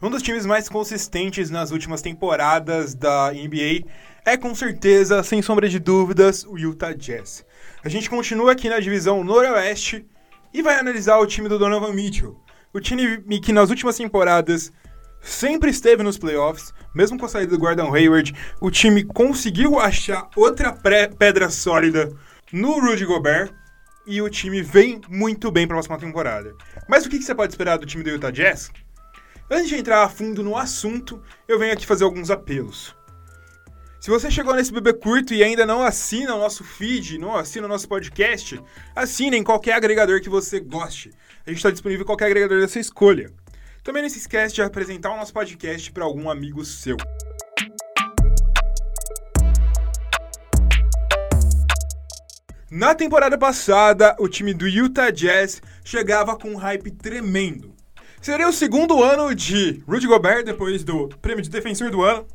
Um dos times mais consistentes nas últimas temporadas da NBA é com certeza, sem sombra de dúvidas, o Utah Jazz. A gente continua aqui na divisão Noroeste e vai analisar o time do Donovan Mitchell. O time que nas últimas temporadas sempre esteve nos playoffs, mesmo com a saída do Gordon Hayward, o time conseguiu achar outra pedra sólida no Rudy Gobert e o time vem muito bem para a próxima temporada. Mas o que você pode esperar do time do Utah Jazz? Antes de entrar a fundo no assunto, eu venho aqui fazer alguns apelos. Se você chegou nesse bebê curto e ainda não assina o nosso feed, não assina o nosso podcast, assine em qualquer agregador que você goste. A gente está disponível em qualquer agregador da sua escolha. Também não se esquece de apresentar o nosso podcast para algum amigo seu. Na temporada passada, o time do Utah Jazz chegava com um hype tremendo. Seria o segundo ano de Rudy Gobert depois do prêmio de defensor do ano.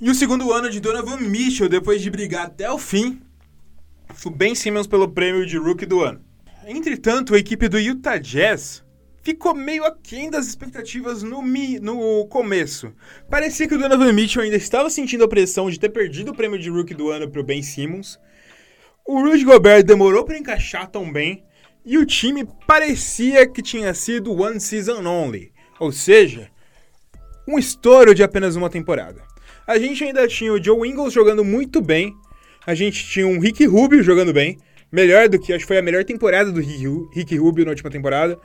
E o segundo ano de Donovan Mitchell depois de brigar até o fim. O Ben Simmons pelo prêmio de Rookie do ano. Entretanto, a equipe do Utah Jazz ficou meio aquém das expectativas no, mi, no começo. Parecia que o Donovan Mitchell ainda estava sentindo a pressão de ter perdido o prêmio de Rookie do ano para o Ben Simmons o Rudy Gobert demorou para encaixar tão bem e o time parecia que tinha sido one season only, ou seja, um estouro de apenas uma temporada. A gente ainda tinha o Joe Ingles jogando muito bem, a gente tinha um Rick Rubio jogando bem, melhor do que acho que foi a melhor temporada do Rick Rubio na última temporada,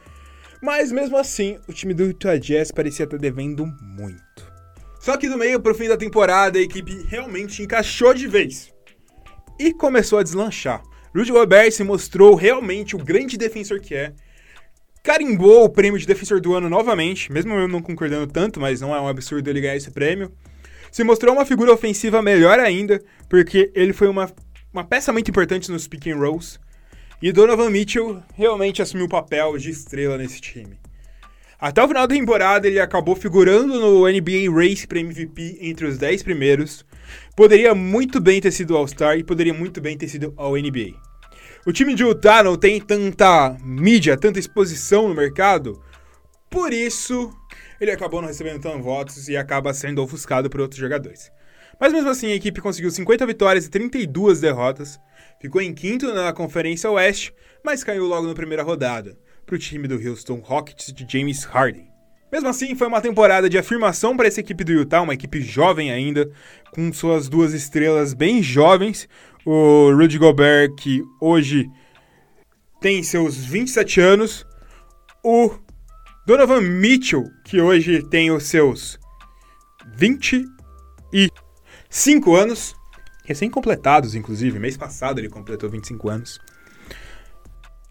mas mesmo assim o time do Utah Jazz parecia estar devendo muito. Só que do meio pro fim da temporada a equipe realmente encaixou de vez e começou a deslanchar. Rudy Gobert se mostrou realmente o grande defensor que é. Carimbou o prêmio de defensor do ano novamente, mesmo eu não concordando tanto, mas não é um absurdo ele ganhar esse prêmio. Se mostrou uma figura ofensiva melhor ainda, porque ele foi uma, uma peça muito importante nos pick and rolls. E Donovan Mitchell realmente assumiu o papel de estrela nesse time. Até o final da temporada, ele acabou figurando no NBA Race para MVP entre os 10 primeiros. Poderia muito bem ter sido All-Star e poderia muito bem ter sido ao NBA. O time de Utah não tem tanta mídia, tanta exposição no mercado, por isso ele acabou não recebendo tantos votos e acaba sendo ofuscado por outros jogadores. Mas mesmo assim, a equipe conseguiu 50 vitórias e 32 derrotas, ficou em quinto na Conferência Oeste, mas caiu logo na primeira rodada para o time do Houston Rockets de James Harden. Mesmo assim, foi uma temporada de afirmação para essa equipe do Utah, uma equipe jovem ainda, com suas duas estrelas bem jovens. O Rudy Gobert, que hoje tem seus 27 anos. O Donovan Mitchell, que hoje tem os seus 25 anos. Recém-completados, inclusive. Mês passado ele completou 25 anos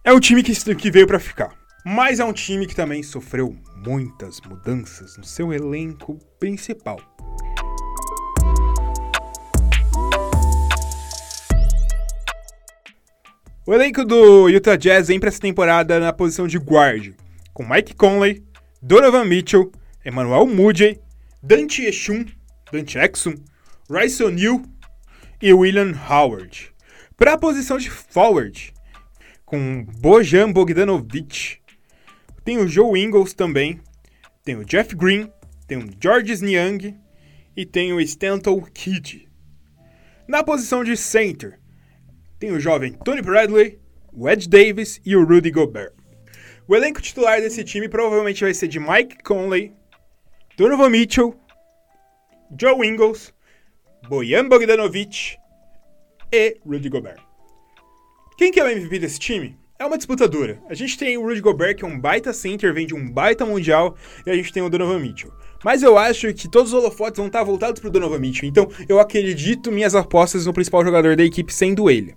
é o time que, que veio para ficar. Mas é um time que também sofreu muitas mudanças no seu elenco principal. O elenco do Utah Jazz para essa temporada na posição de guard, com Mike Conley, Donovan Mitchell, Emmanuel Mudiay, Dante Eshun, Dante Exum, Rice O'Neal e William Howard. Para a posição de forward, com Bojan Bogdanovic. Tem o Joe Ingles também. Tem o Jeff Green. Tem o Georges Niang. E tem o Stanton Kidd. Na posição de center, tem o jovem Tony Bradley, o Ed Davis e o Rudy Gobert. O elenco titular desse time provavelmente vai ser de Mike Conley, Donovan Mitchell, Joe Ingles, Bojan Bogdanovic e Rudy Gobert. Quem que é o MVP desse time? É uma disputa dura. A gente tem o Rudy Gobert, que é um baita center, vem de um baita mundial, e a gente tem o Donovan Mitchell. Mas eu acho que todos os holofotes vão estar voltados pro Donovan Mitchell, então eu acredito minhas apostas no principal jogador da equipe sendo ele.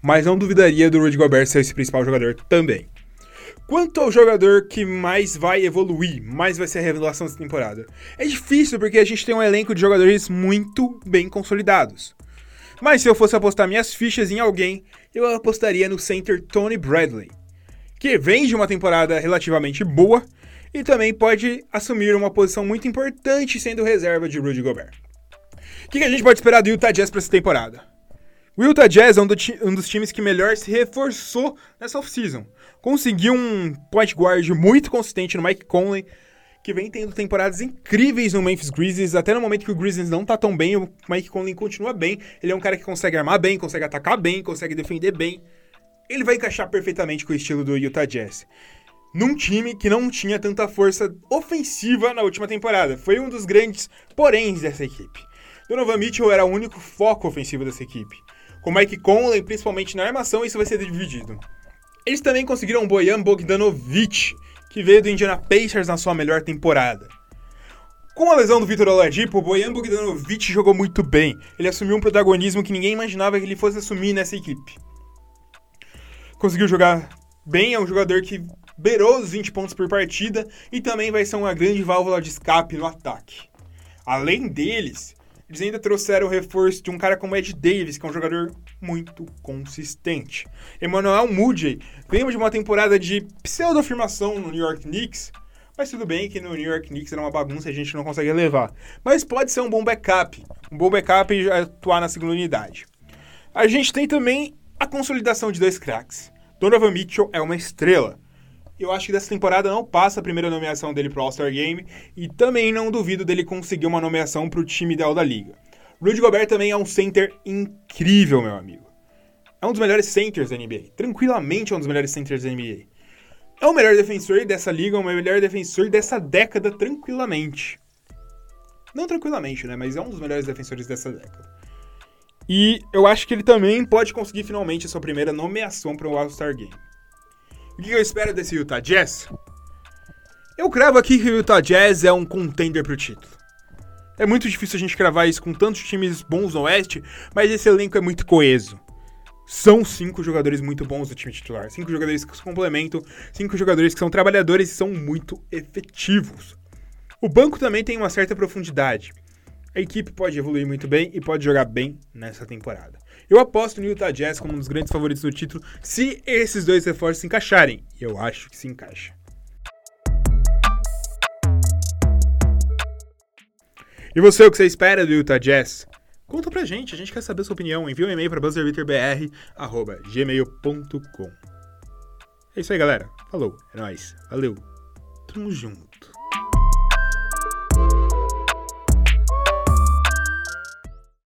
Mas não duvidaria do Rudy Gobert ser esse principal jogador também. Quanto ao jogador que mais vai evoluir, mais vai ser a revelação dessa temporada? É difícil porque a gente tem um elenco de jogadores muito bem consolidados. Mas se eu fosse apostar minhas fichas em alguém, eu apostaria no center Tony Bradley, que vem de uma temporada relativamente boa e também pode assumir uma posição muito importante sendo reserva de Rudy Gobert. O que a gente pode esperar do Utah Jazz para essa temporada? O Utah Jazz é um, do um, dos times que melhor se reforçou nessa offseason. Conseguiu um point guard muito consistente no Mike Conley, que vem tendo temporadas incríveis no Memphis Grizzlies, até no momento que o Grizzlies não tá tão bem, o Mike Conley continua bem. Ele é um cara que consegue armar bem, consegue atacar bem, consegue defender bem. Ele vai encaixar perfeitamente com o estilo do Utah Jazz. Num time que não tinha tanta força ofensiva na última temporada. Foi um dos grandes poréns dessa equipe. Donovan Mitchell era o único foco ofensivo dessa equipe. Com Mike Conley, principalmente na armação, isso vai ser dividido. Eles também conseguiram Bojan Bogdanovic, que veio do Indiana Pacers na sua melhor temporada. Com a lesão do Vitor Oladipo, Bojan Bogdanovic jogou muito bem. Ele assumiu um protagonismo que ninguém imaginava que ele fosse assumir nessa equipe. Conseguiu jogar bem, é um jogador que beirou os 20 pontos por partida e também vai ser uma grande válvula de escape no ataque. Além deles, eles ainda trouxeram o reforço de um cara como Ed Davis, que é um jogador muito consistente. Emmanuel Moody veio de uma temporada de pseudo-afirmação no New York Knicks, mas tudo bem que no New York Knicks era uma bagunça e a gente não consegue levar. Mas pode ser um bom backup, um bom backup e atuar na segunda unidade. A gente tem também a consolidação de dois craques. Donovan Mitchell é uma estrela. Eu acho que dessa temporada não passa a primeira nomeação dele pro All-Star Game e também não duvido dele conseguir uma nomeação pro time ideal da liga. Rudy Gobert também é um center incrível, meu amigo. É um dos melhores centers da NBA. Tranquilamente é um dos melhores centers da NBA. É o melhor defensor dessa liga, é o melhor defensor dessa década, tranquilamente. Não tranquilamente, né? Mas é um dos melhores defensores dessa década. E eu acho que ele também pode conseguir finalmente a sua primeira nomeação para o All-Star Game. O que eu espero desse Utah Jazz? Eu cravo aqui que o Utah Jazz é um contender pro título. É muito difícil a gente cravar isso com tantos times bons no Oeste, mas esse elenco é muito coeso. São cinco jogadores muito bons do time titular. Cinco jogadores que se complementam, cinco jogadores que são trabalhadores e são muito efetivos. O banco também tem uma certa profundidade. A equipe pode evoluir muito bem e pode jogar bem nessa temporada. Eu aposto no Utah Jazz como um dos grandes favoritos do título se esses dois reforços se encaixarem. E eu acho que se encaixa. E você, o que você espera do Utah Jazz? Conta pra gente, a gente quer saber sua opinião. Envia um e-mail para buzzerbeaterbr.gmail.com É isso aí, galera. Falou, é nóis. Valeu. Tamo junto.